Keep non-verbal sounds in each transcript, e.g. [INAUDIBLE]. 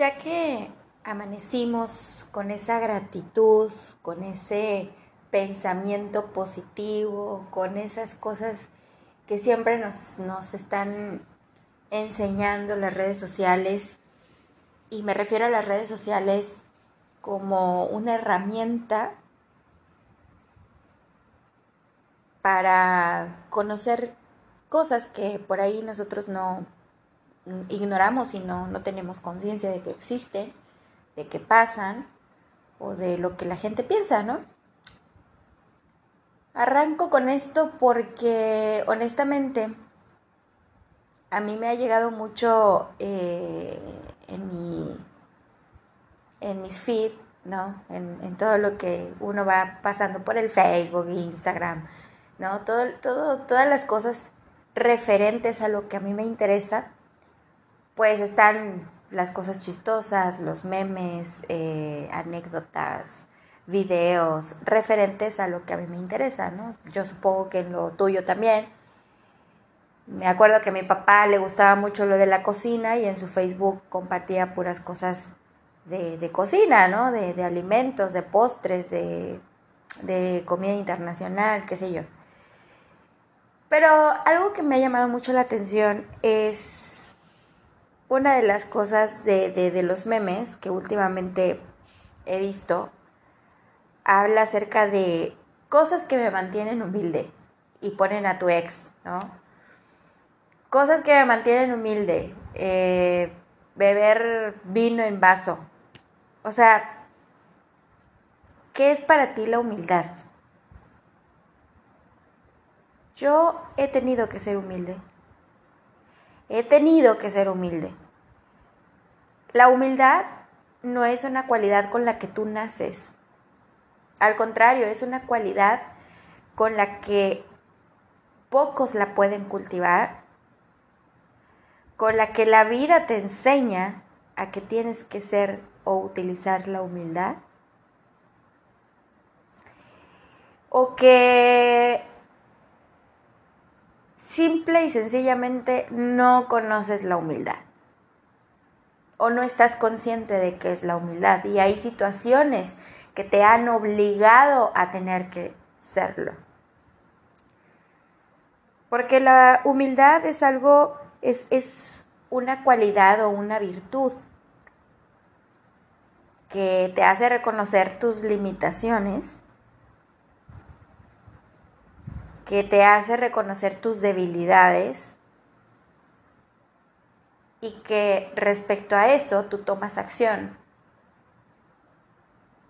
ya que amanecimos con esa gratitud, con ese pensamiento positivo, con esas cosas que siempre nos, nos están enseñando las redes sociales, y me refiero a las redes sociales como una herramienta para conocer cosas que por ahí nosotros no ignoramos y no, no tenemos conciencia de que existen, de que pasan o de lo que la gente piensa, ¿no? Arranco con esto porque honestamente a mí me ha llegado mucho eh, en, mi, en mis feed, ¿no? En, en, todo lo que uno va pasando por el Facebook, Instagram, ¿no? Todo, todo, todas las cosas referentes a lo que a mí me interesa, pues están las cosas chistosas, los memes, eh, anécdotas, videos referentes a lo que a mí me interesa, ¿no? Yo supongo que en lo tuyo también me acuerdo que a mi papá le gustaba mucho lo de la cocina y en su Facebook compartía puras cosas de, cocina, ¿no? De, alimentos, de postres, de, de comida internacional, qué sé yo. Pero algo que me ha llamado mucho la atención es una de las cosas de, de, los memes que últimamente he visto. Habla acerca de cosas que me mantienen humilde y ponen a tu ex, ¿no? Cosas que me mantienen humilde. Eh, beber vino en vaso. O sea, ¿qué es para ti la humildad? Yo he tenido que ser humilde. He tenido que ser humilde. La humildad no es una cualidad con la que tú naces. Al contrario, es una cualidad con la que pocos la pueden cultivar con la que la vida te enseña a que tienes que ser o utilizar la humildad. O que simple y sencillamente no conoces la humildad. O no estás consciente de qué es la humildad. Y hay situaciones que te han obligado a tener que serlo. Porque la humildad es algo es, una cualidad o una virtud que te hace reconocer tus limitaciones, que te hace reconocer tus debilidades y que respecto a eso tú tomas acción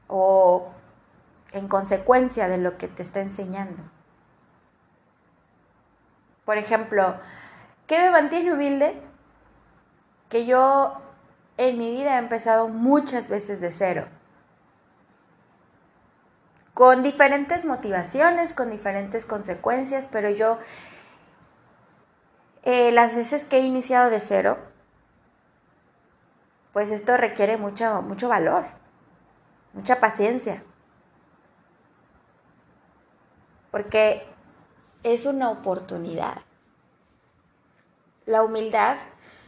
o en consecuencia de lo que te está enseñando. Por ejemplo, ¿Qué me mantiene humilde? Que yo en mi vida he empezado muchas veces de cero. Con diferentes motivaciones, con diferentes consecuencias, pero yo eh, las veces que he iniciado de cero, pues esto requiere mucho, mucho valor, mucha paciencia. Porque es una oportunidad la humildad,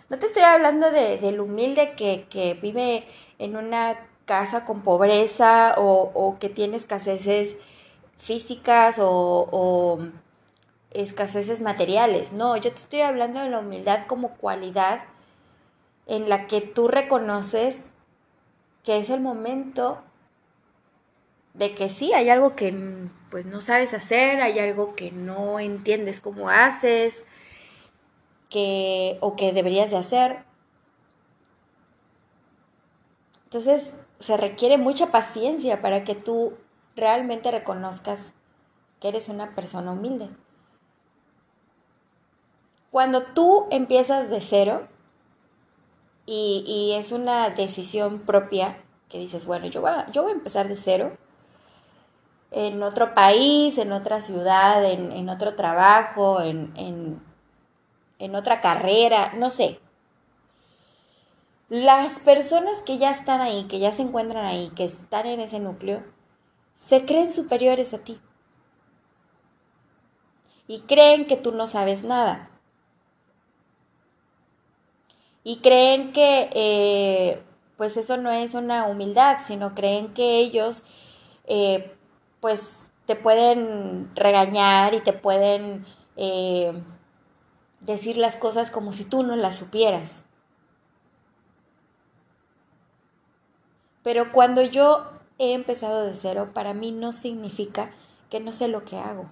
no te estoy hablando de, del humilde que, vive en una casa con pobreza o, que tiene escaseces físicas o, o, escaseces materiales. No, yo te estoy hablando de la humildad como cualidad en la que tú reconoces que es el momento de que sí, hay algo que pues no sabes hacer, hay algo que no entiendes cómo haces, que, o que deberías de hacer. Entonces se requiere mucha paciencia para que tú realmente reconozcas que eres una persona humilde. Cuando tú empiezas de cero y, es una decisión propia que dices, bueno, yo voy, a, yo voy a empezar de cero en otro país, en otra ciudad, en, en otro trabajo, en, en en otra carrera, no sé. Las personas que ya están ahí, que ya se encuentran ahí, que están en ese núcleo, se creen superiores a ti. Y creen que tú no sabes nada. Y creen que, eh, pues eso no es una humildad, sino creen que ellos, eh, pues, te pueden regañar y te pueden eh, decir las cosas como si tú no las supieras. Pero cuando yo he empezado de cero, para mí no significa que no sé lo que hago.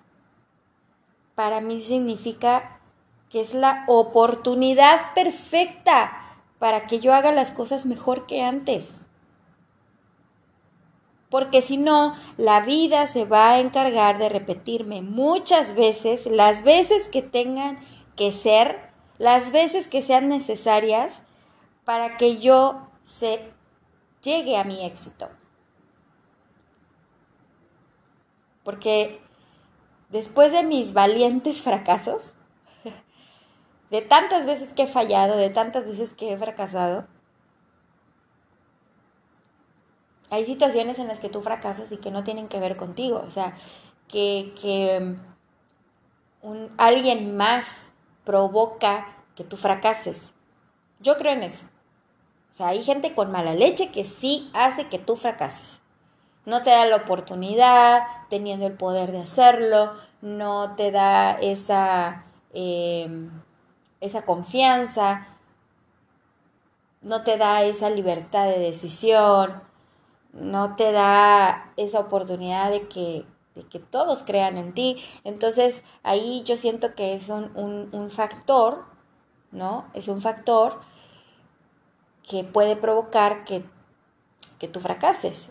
Para mí significa que es la oportunidad perfecta para que yo haga las cosas mejor que antes. Porque si no, la vida se va a encargar de repetirme muchas veces, las veces que tengan que ser, las veces que sean necesarias para que yo se llegue a mi éxito. Porque después de mis valientes fracasos, [LAUGHS] de tantas veces que he fallado, de tantas veces que he fracasado, hay situaciones en las que tú fracasas y que no tienen que ver contigo, o sea, que, que alguien más provoca que tú fracases. Yo creo en eso. O sea, hay gente con mala leche que sí hace que tú fracases. No te da la oportunidad, teniendo el poder de hacerlo, no te da esa, em, esa confianza, no te da esa libertad de decisión, no te da esa oportunidad de que, de que todos crean en ti. Entonces ahí yo siento que es un, un, un factor, ¿no? Es un factor que puede provocar que, que tú fracases.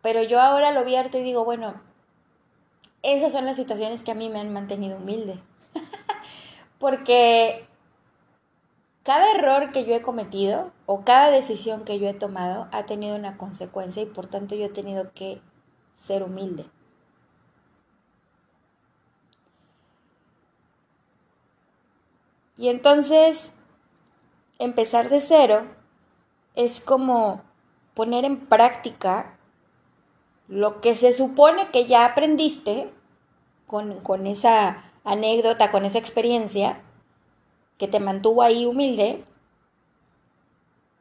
Pero yo ahora lo vierto y digo, bueno, esas son las situaciones que a mí me han mantenido humilde. [LAUGHS] Porque cada error que yo he cometido o cada decisión que yo he tomado ha tenido una consecuencia y por tanto yo he tenido que ser humilde. Y entonces empezar de cero es como poner en práctica lo que se supone que ya aprendiste con, con esa anécdota, con esa experiencia que te mantuvo ahí humilde,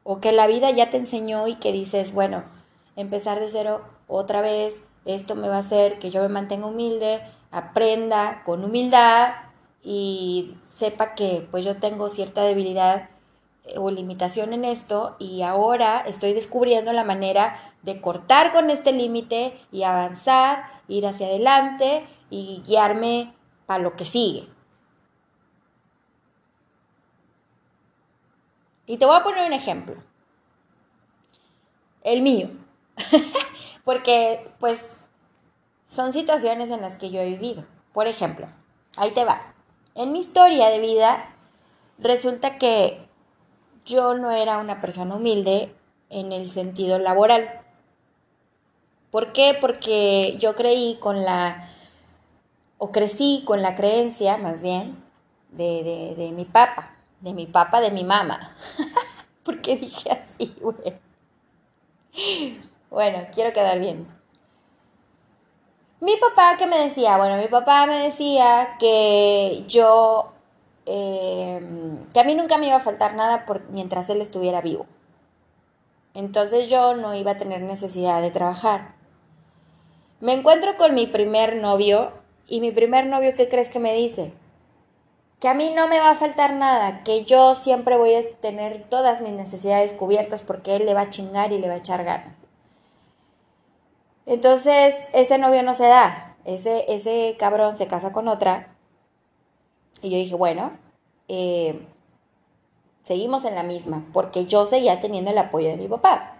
o que la vida ya te enseñó y que dices, bueno, empezar de cero otra vez, esto me va a hacer que yo me mantenga humilde, aprenda con humildad y sepa que pues yo tengo cierta debilidad o limitación en esto y ahora estoy descubriendo la manera de cortar con este límite y avanzar, ir hacia adelante y guiarme para lo que sigue. Y te voy a poner un ejemplo. El mío. [LAUGHS] Porque pues son situaciones en las que yo he vivido. Por ejemplo, ahí te va. En mi historia de vida resulta que yo no era una persona humilde en el sentido laboral. ¿Por qué? Porque yo creí con la, o crecí con la creencia, más bien, de, de, mi papá, de mi papá, de mi mamá. [LAUGHS] ¿Por qué dije así, güey? Bueno, quiero quedar bien. Mi papá, ¿qué me decía? Bueno, mi papá me decía que yo Em, que a mí nunca me iba a faltar nada por, mientras él estuviera vivo. Entonces yo no iba a tener necesidad de trabajar. Me encuentro con mi primer novio y mi primer novio, ¿qué crees que me dice? Que a mí no me va a faltar nada, que yo siempre voy a tener todas mis necesidades cubiertas porque él le va a chingar y le va a echar ganas. Entonces ese novio no se da, ese, ese cabrón se casa con otra y yo dije, bueno, eh, seguimos en la misma, porque yo seguía teniendo el apoyo de mi papá.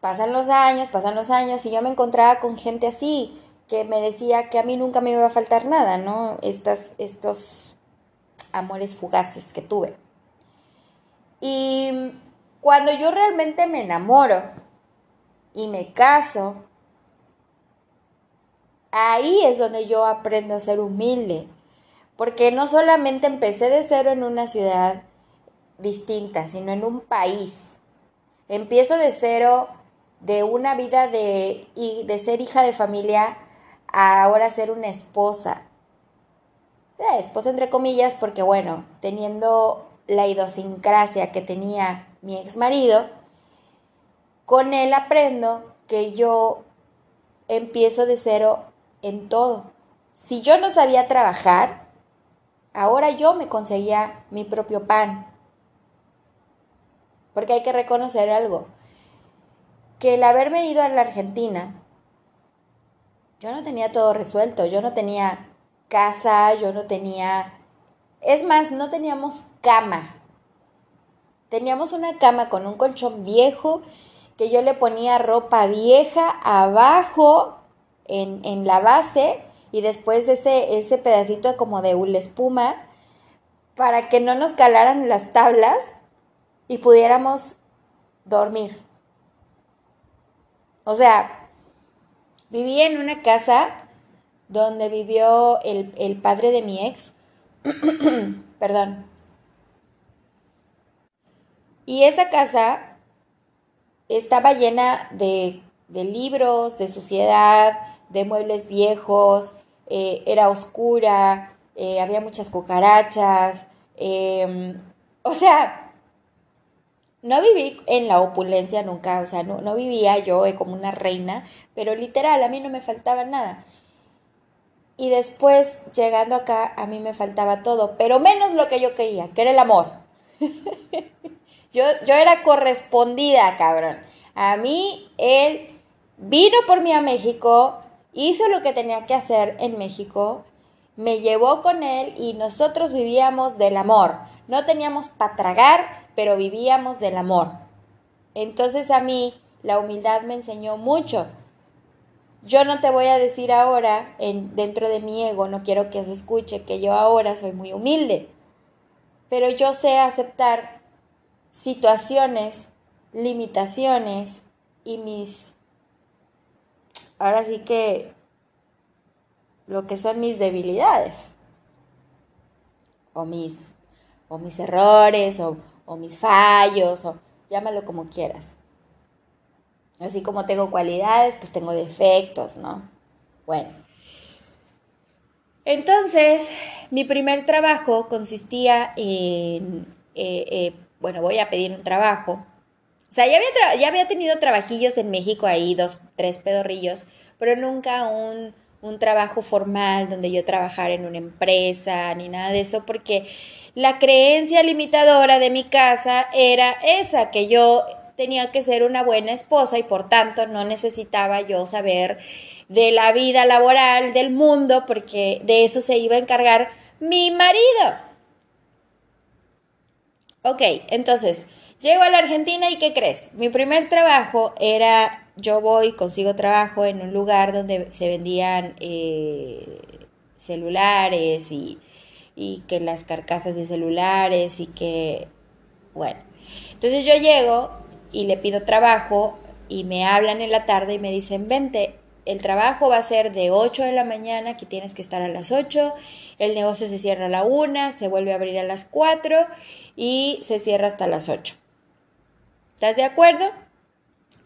Pasan los años, pasan los años, y yo me encontraba con gente así, que me decía que a mí nunca me iba a faltar nada, ¿no? Estas, estos amores fugaces que tuve. Y cuando yo realmente me enamoro y me caso, ahí es donde yo aprendo a ser humilde, porque no solamente empecé de cero en una ciudad distinta, sino en un país. Empiezo de cero de una vida de, de ser hija de familia a ahora ser una esposa. Eh, esposa entre comillas, porque bueno, teniendo la idiosincrasia que tenía mi ex marido, con él aprendo que yo empiezo de cero en todo. Si yo no sabía trabajar, ahora yo me conseguía mi propio pan. Porque hay que reconocer algo, que el haberme ido a la Argentina, yo no tenía todo resuelto, yo no tenía casa, yo no tenía... Es más, no teníamos cama. Teníamos una cama con un colchón viejo que yo le ponía ropa vieja abajo en, la base y después ese, ese pedacito como de hula espuma para que no nos calaran las tablas y pudiéramos dormir. O sea, viví en una casa donde vivió el, el padre de mi ex. [CLEARS THROAT] Perdón. Y esa casa estaba llena de, libros, de suciedad, de muebles viejos, eh, era oscura, eh, había muchas cucarachas, em, o sea, no viví en la opulencia nunca, o sea, no, no vivía yo como una reina, pero literal, a mí no me faltaba nada. Y después, llegando acá, a mí me faltaba todo, pero menos lo que yo quería, que era el amor. [LAUGHS] Yo, yo era correspondida, cabrón. A mí, él vino por mí a México, hizo lo que tenía que hacer en México, me llevó con él y nosotros vivíamos del amor. No teníamos para tragar, pero vivíamos del amor. Entonces a mí la humildad me enseñó mucho. Yo no te voy a decir ahora, en, dentro de mi ego, no quiero que se escuche que yo ahora soy muy humilde, pero yo sé aceptar situaciones, limitaciones y mis, ahora sí que lo que son mis debilidades, o mis, o mis errores, o, o mis fallos, o llámalo como quieras. Así como tengo cualidades, pues tengo defectos, ¿no? Bueno. Entonces, mi primer trabajo consistía en eh, eh, bueno, voy a pedir un trabajo. Sea, ya había, ya había tenido trabajillos en México ahí, dos, tres pedorrillos, pero nunca un, un trabajo formal donde yo trabajara en una empresa ni nada de eso, porque la creencia limitadora de mi casa era esa, que yo tenía que ser una buena esposa y por tanto no necesitaba yo saber de la vida laboral del mundo porque de eso se iba a encargar mi marido. Ok, entonces, llego a la Argentina y ¿qué crees? Mi primer trabajo era, yo voy, consigo trabajo en un lugar donde se vendían eh, celulares y, y que las carcasas de celulares y que, bueno, entonces yo llego y le pido trabajo y me hablan en la tarde y me dicen, vente, el trabajo va a ser de 8 de la mañana, aquí tienes que estar a las 8, el negocio se cierra a la 1, se vuelve a abrir a las 4 y se cierra hasta las 8. ¿Estás de acuerdo?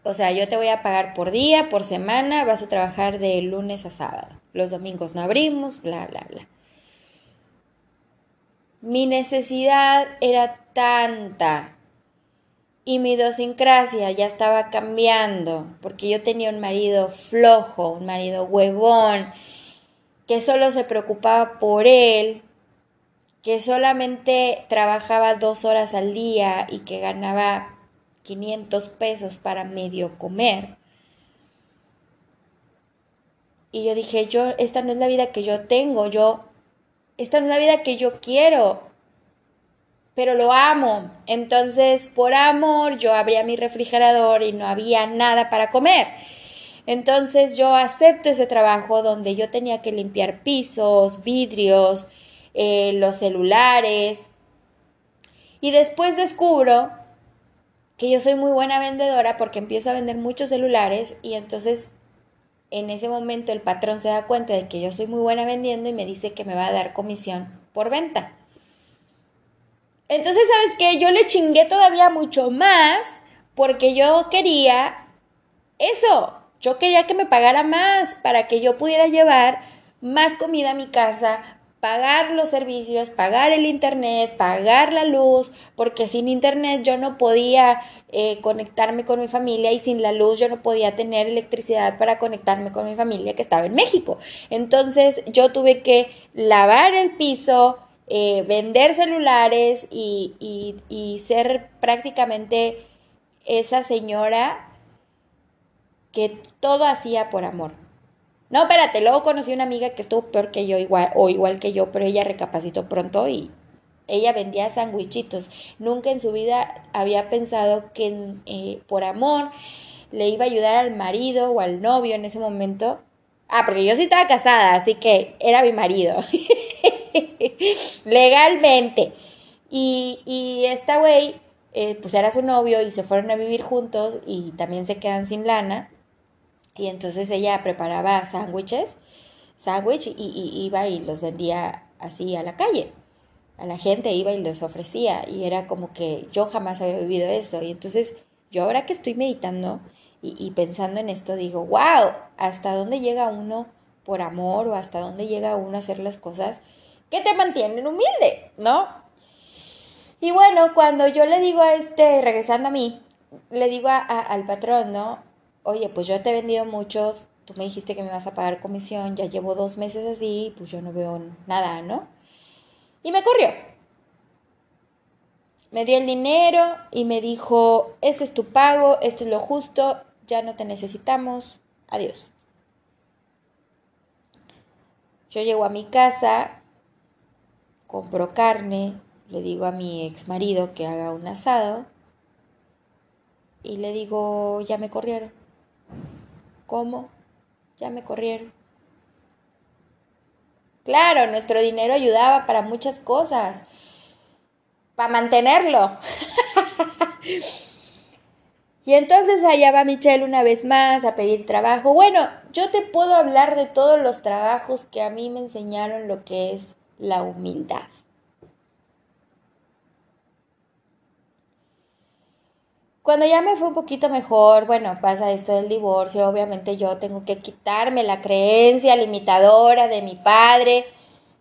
O sea, yo te voy a pagar por día, por semana, vas a trabajar de lunes a sábado. Los domingos no abrimos, bla, bla, bla. Mi necesidad era tanta y mi idiosincrasia ya estaba cambiando porque yo tenía un marido flojo, un marido huevón, que solo se preocupaba por él que solamente trabajaba dos horas al día y que ganaba 500 pesos para medio comer. Y yo dije, yo, esta no es la vida que yo tengo, yo, esta no es la vida que yo quiero, pero lo amo. Entonces, por amor, yo abría mi refrigerador y no había nada para comer. Entonces yo acepto ese trabajo donde yo tenía que limpiar pisos, vidrios, eh, los celulares. Y después descubro que yo soy muy buena vendedora porque empiezo a vender muchos celulares y entonces en ese momento el patrón se da cuenta de que yo soy muy buena vendiendo y me dice que me va a dar comisión por venta. Entonces, ¿sabes qué? Yo le chingué todavía mucho más porque yo quería eso. Yo quería que me pagara más para que yo pudiera llevar más comida a mi casa, pagar los servicios, pagar el internet, pagar la luz, porque sin internet yo no podía eh, conectarme con mi familia y sin la luz yo no podía tener electricidad para conectarme con mi familia que estaba en México. Entonces yo tuve que lavar el piso, eh, vender celulares y, y, y ser prácticamente esa señora que todo hacía por amor. No, espérate, luego conocí una amiga que estuvo peor que yo, igual, o igual que yo, pero ella recapacitó pronto y ella vendía sandwichitos. Nunca en su vida había pensado que eh, por amor le iba a ayudar al marido o al novio en ese momento. Ah, porque yo sí estaba casada, así que era mi marido. [LAUGHS] Legalmente. Y, y esta güey, eh, pues era su novio y se fueron a vivir juntos y también se quedan sin lana. Y entonces ella preparaba sándwiches, sándwich y, iba y los vendía así a la calle. A la gente iba y les ofrecía y era como que yo jamás había vivido eso. Y entonces yo ahora que estoy meditando y, pensando en esto digo, wow, ¿hasta dónde llega uno por amor o hasta dónde llega uno a hacer las cosas que te mantienen humilde, ¿no? Y bueno, cuando yo le digo a este, regresando a mí, le digo al patrón, ¿no? Oye, pues yo te he vendido muchos, tú me dijiste que me vas a pagar comisión, ya llevo dos meses así, pues yo no veo nada, ¿no? Y me corrió. Me dio el dinero y me dijo, este es tu pago, esto es lo justo, ya no te necesitamos, adiós. Yo llego a mi casa, compro carne, le digo a mi ex marido que haga un asado y le digo, ya me corrieron. ¿Cómo? Ya me corrieron. Claro, nuestro dinero ayudaba para muchas cosas. Para mantenerlo. [LAUGHS] y entonces allá va Michelle una vez más a pedir trabajo. Bueno, yo te puedo hablar de todos los trabajos que a mí me enseñaron lo que es la humildad. Cuando ya me fue un poquito mejor, bueno, pasa esto del divorcio, obviamente yo tengo que quitarme la creencia limitadora de mi padre,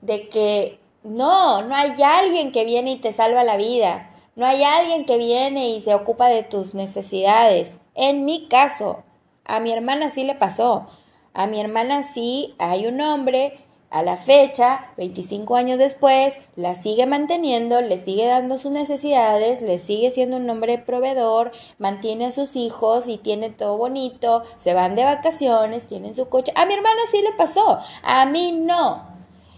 de que no, no hay alguien que viene y te salva la vida, no hay alguien que viene y se ocupa de tus necesidades. En mi caso, a mi hermana sí le pasó, a mi hermana sí hay un hombre a la fecha, 25 años después, la sigue manteniendo, le sigue dando sus necesidades, le sigue siendo un hombre proveedor, mantiene a sus hijos y tiene todo bonito, se van de vacaciones, tienen su coche. A mi hermana sí le pasó, a mí no.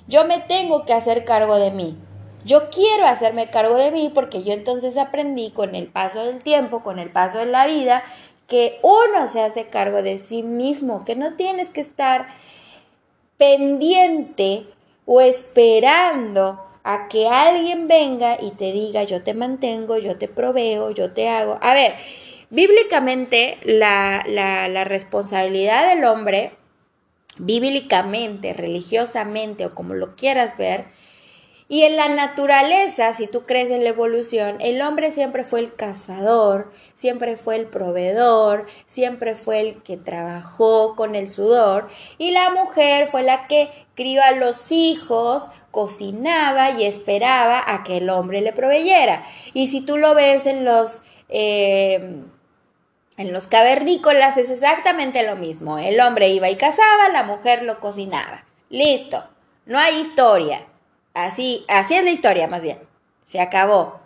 Yo me tengo que hacer cargo de mí. Yo quiero hacerme cargo de mí porque yo entonces aprendí con el paso del tiempo, con el paso de la vida, que uno se hace cargo de sí mismo, que no tienes que estar pendiente o esperando a que alguien venga y te diga yo te mantengo, yo te proveo, yo te hago. A ver, bíblicamente la, la, responsabilidad del hombre, bíblicamente, religiosamente o como lo quieras ver, y en la naturaleza, si tú crees en la evolución, el hombre siempre fue el cazador, siempre fue el proveedor, siempre fue el que trabajó con el sudor y la mujer fue la que crió a los hijos, cocinaba y esperaba a que el hombre le proveyera. Y si tú lo ves en los... Eh, en los cavernícolas es exactamente lo mismo. El hombre iba y cazaba, la mujer lo cocinaba. Listo. No hay historia. Así, así es la historia más bien. Se acabó.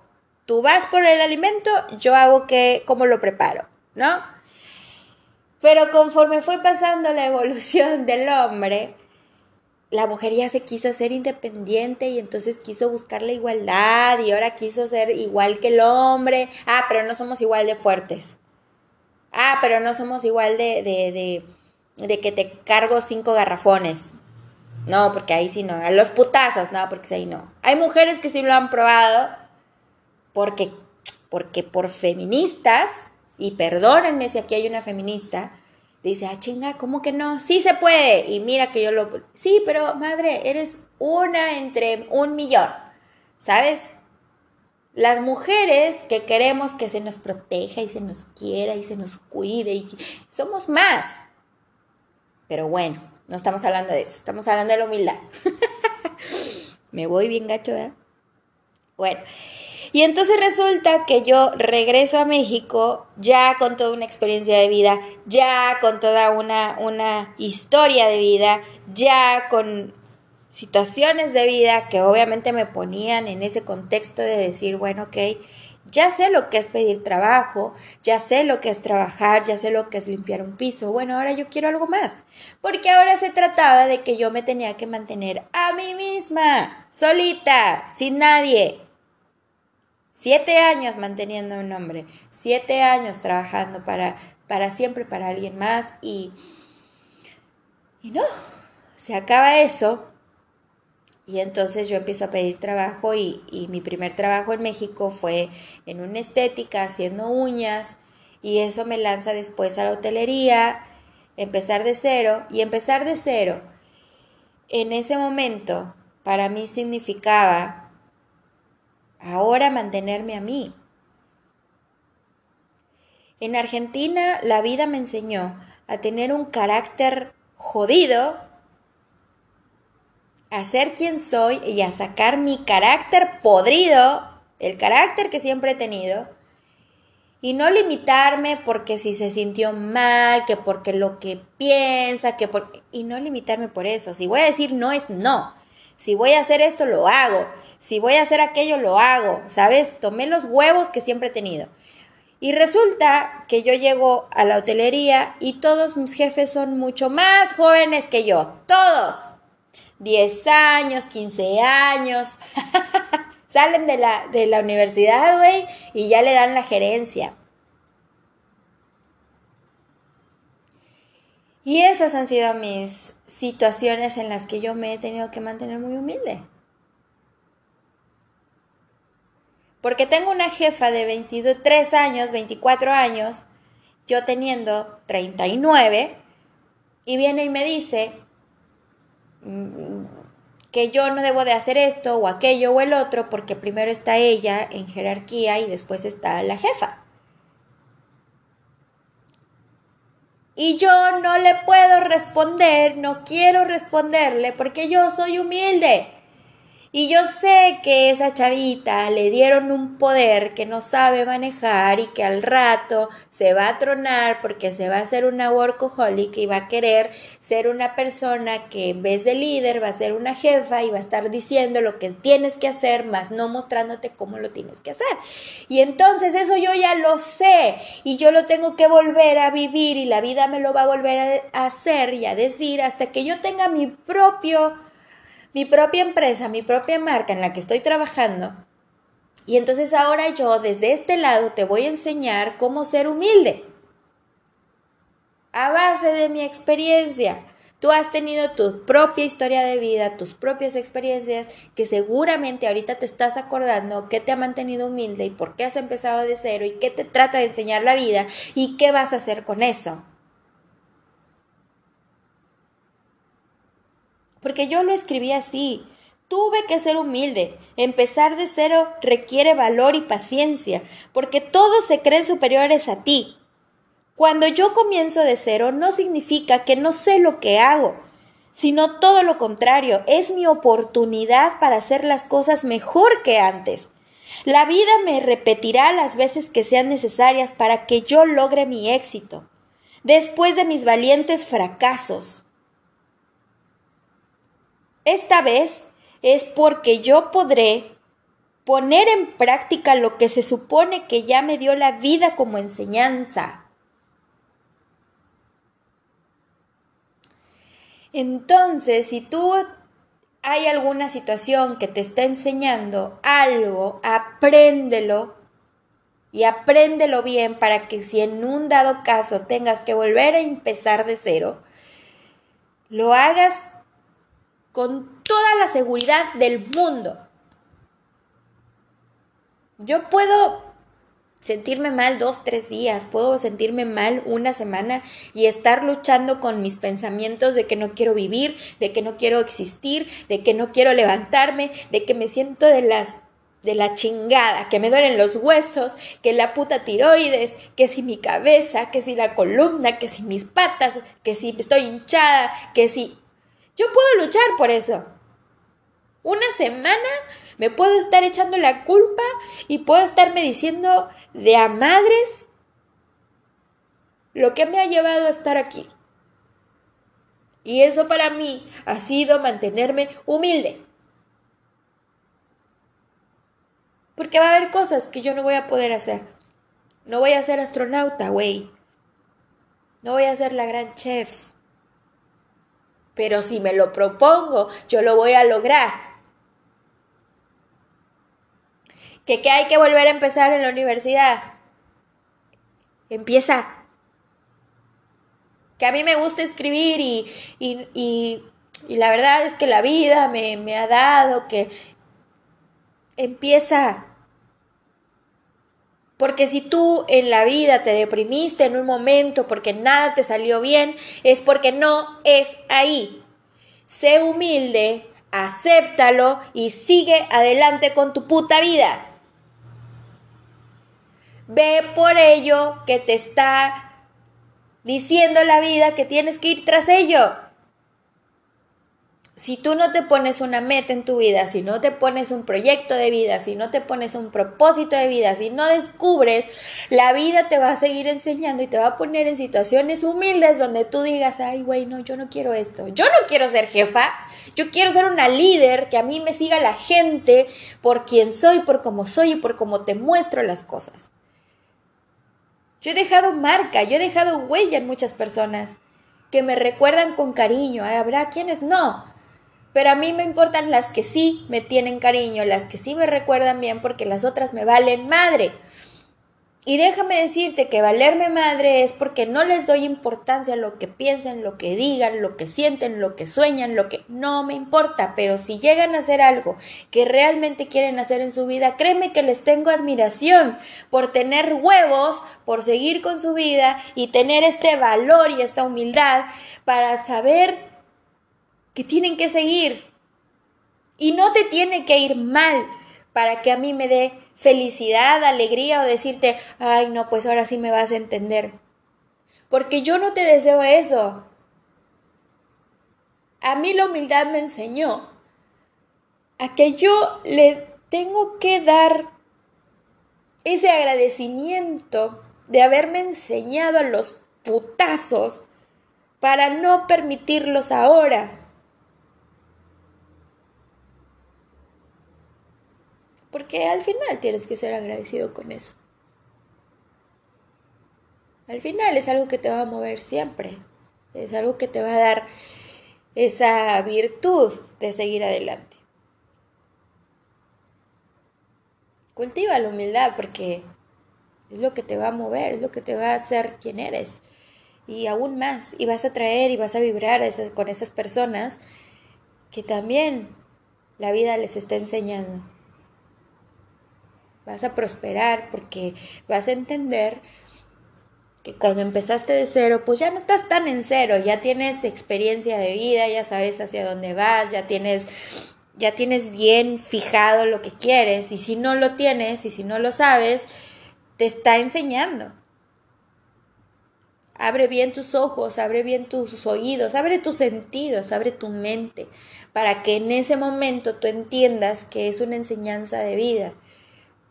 Tú vas por el alimento, yo hago que, cómo lo preparo, ¿no? Pero conforme fue pasando la evolución del hombre, la mujer ya se quiso ser independiente y entonces quiso buscar la igualdad y ahora quiso ser igual que el hombre. Ah, pero no somos igual de fuertes. Ah, pero no somos igual de, de, de, de que te cargo cinco garrafones. No, porque ahí sí no. A los putazos, no, porque ahí no. Hay mujeres que sí lo han probado porque, porque por feministas, y perdónenme si aquí hay una feminista, dice, ah, chinga, ¿cómo que no? Sí se puede. Y mira que yo lo... Sí, pero madre, eres una entre un millón, ¿sabes? Las mujeres que queremos que se nos proteja y se nos quiera y se nos cuide y somos más. Pero bueno, no estamos hablando de eso, estamos hablando de la humildad. [LAUGHS] Me voy bien gacho, ¿verdad? Bueno, y entonces resulta que yo regreso a México ya con toda una experiencia de vida, ya con toda una, una historia de vida, ya con situaciones de vida que obviamente me ponían en ese contexto de decir, bueno, ok, ya sé lo que es pedir trabajo, ya sé lo que es trabajar, ya sé lo que es limpiar un piso. Bueno, ahora yo quiero algo más. Porque ahora se trataba de que yo me tenía que mantener a mí misma, solita, sin nadie. Siete años manteniendo un hombre, siete años trabajando para, para siempre, para alguien más y, y no, se acaba eso y entonces yo empiezo a pedir trabajo y, y, mi primer trabajo en México fue en una estética, haciendo uñas, y eso me lanza después a la hotelería, empezar de cero, y empezar de cero en ese momento para mí significaba ahora mantenerme a mí. En Argentina la vida me enseñó a tener un carácter jodido a ser quien soy y a sacar mi carácter podrido, el carácter que siempre he tenido, y no limitarme porque si se sintió mal, que porque lo que piensa, que por... y no limitarme por eso. Si voy a decir no es no. Si voy a hacer esto, lo hago. Si voy a hacer aquello, lo hago. ¿Sabes? Tomé los huevos que siempre he tenido. Y resulta que yo llego a la hotelería y todos mis jefes son mucho más jóvenes que yo. Todos. 10 años, 15 años. [LAUGHS] Salen de la, de la universidad, güey, y ya le dan la gerencia. Y esas han sido mis situaciones en las que yo me he tenido que mantener muy humilde. Porque tengo una jefa de 23 años, 24 años, yo teniendo 39, y viene y me dice, que yo no debo de hacer esto o aquello o el otro porque primero está ella en jerarquía y después está la jefa. Y yo no le puedo responder, no quiero responderle porque yo soy humilde. Y yo sé que esa chavita le dieron un poder que no sabe manejar y que al rato se va a tronar porque se va a hacer una workaholic y va a querer ser una persona que en vez de líder va a ser una jefa y va a estar diciendo lo que tienes que hacer, más no mostrándote cómo lo tienes que hacer. Y entonces eso yo ya lo sé y yo lo tengo que volver a vivir y la vida me lo va a volver a hacer y a decir hasta que yo tenga mi propio mi propia empresa, mi propia marca en la que estoy trabajando. Y entonces ahora yo desde este lado te voy a enseñar cómo ser humilde. A base de mi experiencia. Tú has tenido tu propia historia de vida, tus propias experiencias, que seguramente ahorita te estás acordando qué te ha mantenido humilde y por qué has empezado de cero y qué te trata de enseñar la vida y qué vas a hacer con eso. Porque yo lo escribí así. Tuve que ser humilde. Empezar de cero requiere valor y paciencia, porque todos se creen superiores a ti. Cuando yo comienzo de cero no significa que no sé lo que hago, sino todo lo contrario, es mi oportunidad para hacer las cosas mejor que antes. La vida me repetirá las veces que sean necesarias para que yo logre mi éxito, después de mis valientes fracasos. Esta vez es porque yo podré poner en práctica lo que se supone que ya me dio la vida como enseñanza. Entonces, si tú hay alguna situación que te está enseñando algo, apréndelo y apréndelo bien para que si en un dado caso tengas que volver a empezar de cero, lo hagas con toda la seguridad del mundo. Yo puedo sentirme mal dos, tres días, puedo sentirme mal una semana y estar luchando con mis pensamientos de que no quiero vivir, de que no quiero existir, de que no quiero levantarme, de que me siento de las de la chingada, que me duelen los huesos, que la puta tiroides, que si mi cabeza, que si la columna, que si mis patas, que si estoy hinchada, que si yo puedo luchar por eso. Una semana me puedo estar echando la culpa y puedo estarme diciendo de a madres lo que me ha llevado a estar aquí. Y eso para mí ha sido mantenerme humilde. Porque va a haber cosas que yo no voy a poder hacer. No voy a ser astronauta, güey. No voy a ser la gran chef. Pero si me lo propongo, yo lo voy a lograr. que, hay que volver a empezar en la universidad. Empieza. Que a mí me gusta escribir y, la verdad es que la vida me ha dado que empieza. Porque si tú en la vida te deprimiste en un momento porque nada te salió bien, es porque no es ahí. Sé humilde, acéptalo y sigue adelante con tu puta vida. Ve por ello que te está diciendo la vida que tienes que ir tras ello. Si tú no te pones una meta en tu vida, si no te pones un proyecto de vida, si no te pones un propósito de vida, si no descubres, la vida te va a seguir enseñando y te va a poner en situaciones humildes donde tú digas, ay, güey, no, yo no quiero esto. Yo no quiero ser jefa, yo quiero ser una líder, que a mí me siga la gente por quien soy, por cómo soy y por cómo te muestro las cosas. Yo he dejado marca, yo he dejado huella en muchas personas que me recuerdan con cariño. Habrá quienes no, pero a mí me importan las que sí me tienen cariño, las que sí me recuerdan bien porque las otras me valen madre. Y déjame decirte que valerme madre es porque no les doy importancia a lo que piensen, lo que digan, lo que sienten, lo que sueñan, lo que no me importa. Pero si llegan a hacer algo que realmente quieren hacer en su vida, créeme que les tengo admiración por tener huevos, por seguir con su vida y tener este valor y esta humildad para saber que tienen que seguir. Y no te tiene que ir mal para que a mí me dé felicidad, alegría o decirte, ay, no, pues ahora sí me vas a entender. Porque yo no te deseo eso. A mí la humildad me enseñó a que yo le tengo que dar ese agradecimiento de haberme enseñado a los putazos para no permitirlos ahora. Porque al final tienes que ser agradecido con eso. Al final es algo que te va a mover siempre. Es algo que te va a dar esa virtud de seguir adelante. Cultiva la humildad porque es lo que te va a mover, es lo que te va a hacer quien eres. Y aún más, y vas a traer y vas a vibrar con esas personas que también la vida les está enseñando vas a prosperar porque vas a entender que cuando empezaste de cero, pues ya no estás tan en cero, ya tienes experiencia de vida, ya sabes hacia dónde vas, ya tienes ya tienes bien fijado lo que quieres y si no lo tienes y si no lo sabes, te está enseñando. Abre bien tus ojos, abre bien tus oídos, abre tus sentidos, abre tu mente, para que en ese momento tú entiendas que es una enseñanza de vida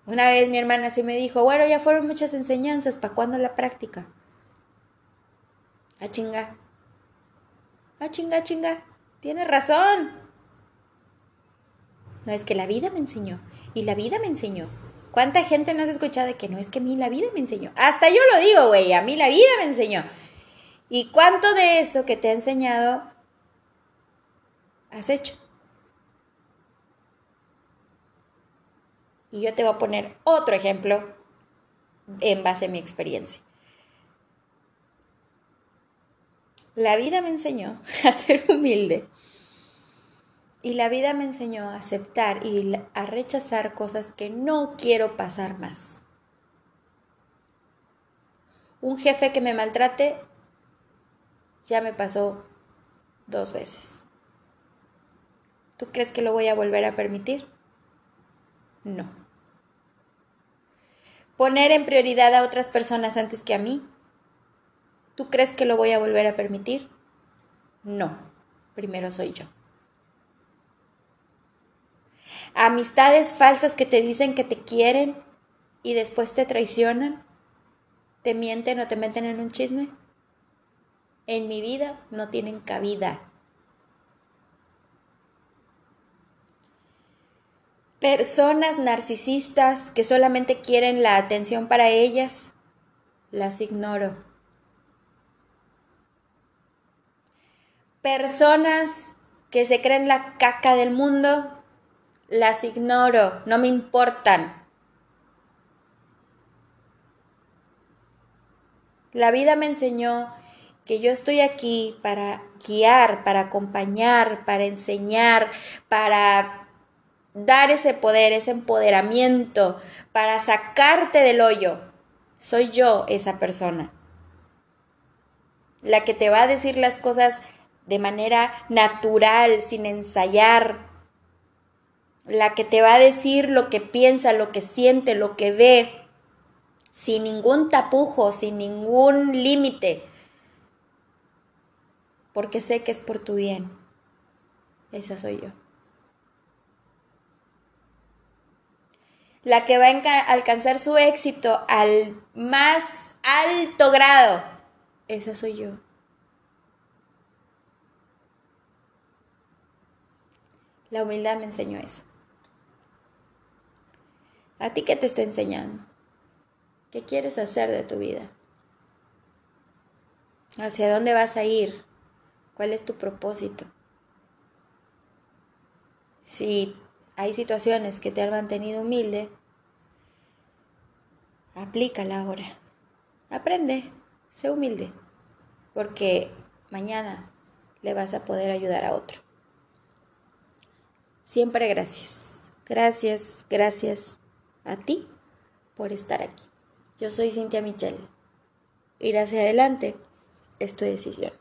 una vez mi hermana así me dijo, bueno, ya fueron muchas enseñanzas, ¿para cuándo la práctica? A chinga. A chinga, chinga. Tienes razón. No es que la vida me enseñó. Y la vida me enseñó. ¿Cuánta gente no has escuchado de que no es que a mí la vida me enseñó? Hasta yo lo digo, güey, a mí la vida me enseñó. ¿Y cuánto de eso que te ha enseñado has hecho? Y yo te voy a poner otro ejemplo en base a mi experiencia. La vida me enseñó [LAUGHS] a ser humilde. Y la vida me enseñó a aceptar y a rechazar cosas que no quiero pasar más. Un jefe que me maltrate ya me pasó dos veces. ¿Tú crees que lo voy a volver a permitir? No poner en prioridad a otras personas antes que a mí. ¿Tú crees que lo voy a volver a permitir? No, primero soy yo. amistades falsas que te dicen que te quieren y después te traicionan, te mienten o te meten en un chisme. En mi vida no tienen cabida. Personas narcisistas que solamente quieren la atención para ellas, las ignoro. Personas que se creen la caca del mundo, las ignoro, no me importan. La vida me enseñó que yo estoy aquí para guiar, para acompañar, para enseñar, para dar ese poder, ese empoderamiento, para sacarte del hoyo. Soy yo esa persona. La que te va a decir las cosas de manera natural, sin ensayar. La que te va a decir lo que piensa, lo que siente, lo que ve, sin ningún tapujo, sin ningún límite. Porque sé que es por tu bien. Esa soy yo. La que va a alcanzar su éxito al más alto grado. Esa soy yo. La humildad me enseñó eso. ¿A ti qué te está enseñando? ¿Qué quieres hacer de tu vida? ¿Hacia dónde vas a ir? ¿Cuál es tu propósito? Si hay situaciones que te han mantenido humilde, aplícala ahora. Aprende, sé humilde, porque mañana le vas a poder ayudar a otro. Siempre gracias. Gracias, gracias a ti por estar aquí. Yo soy Cintia Michelle. Ir hacia adelante es tu decisión.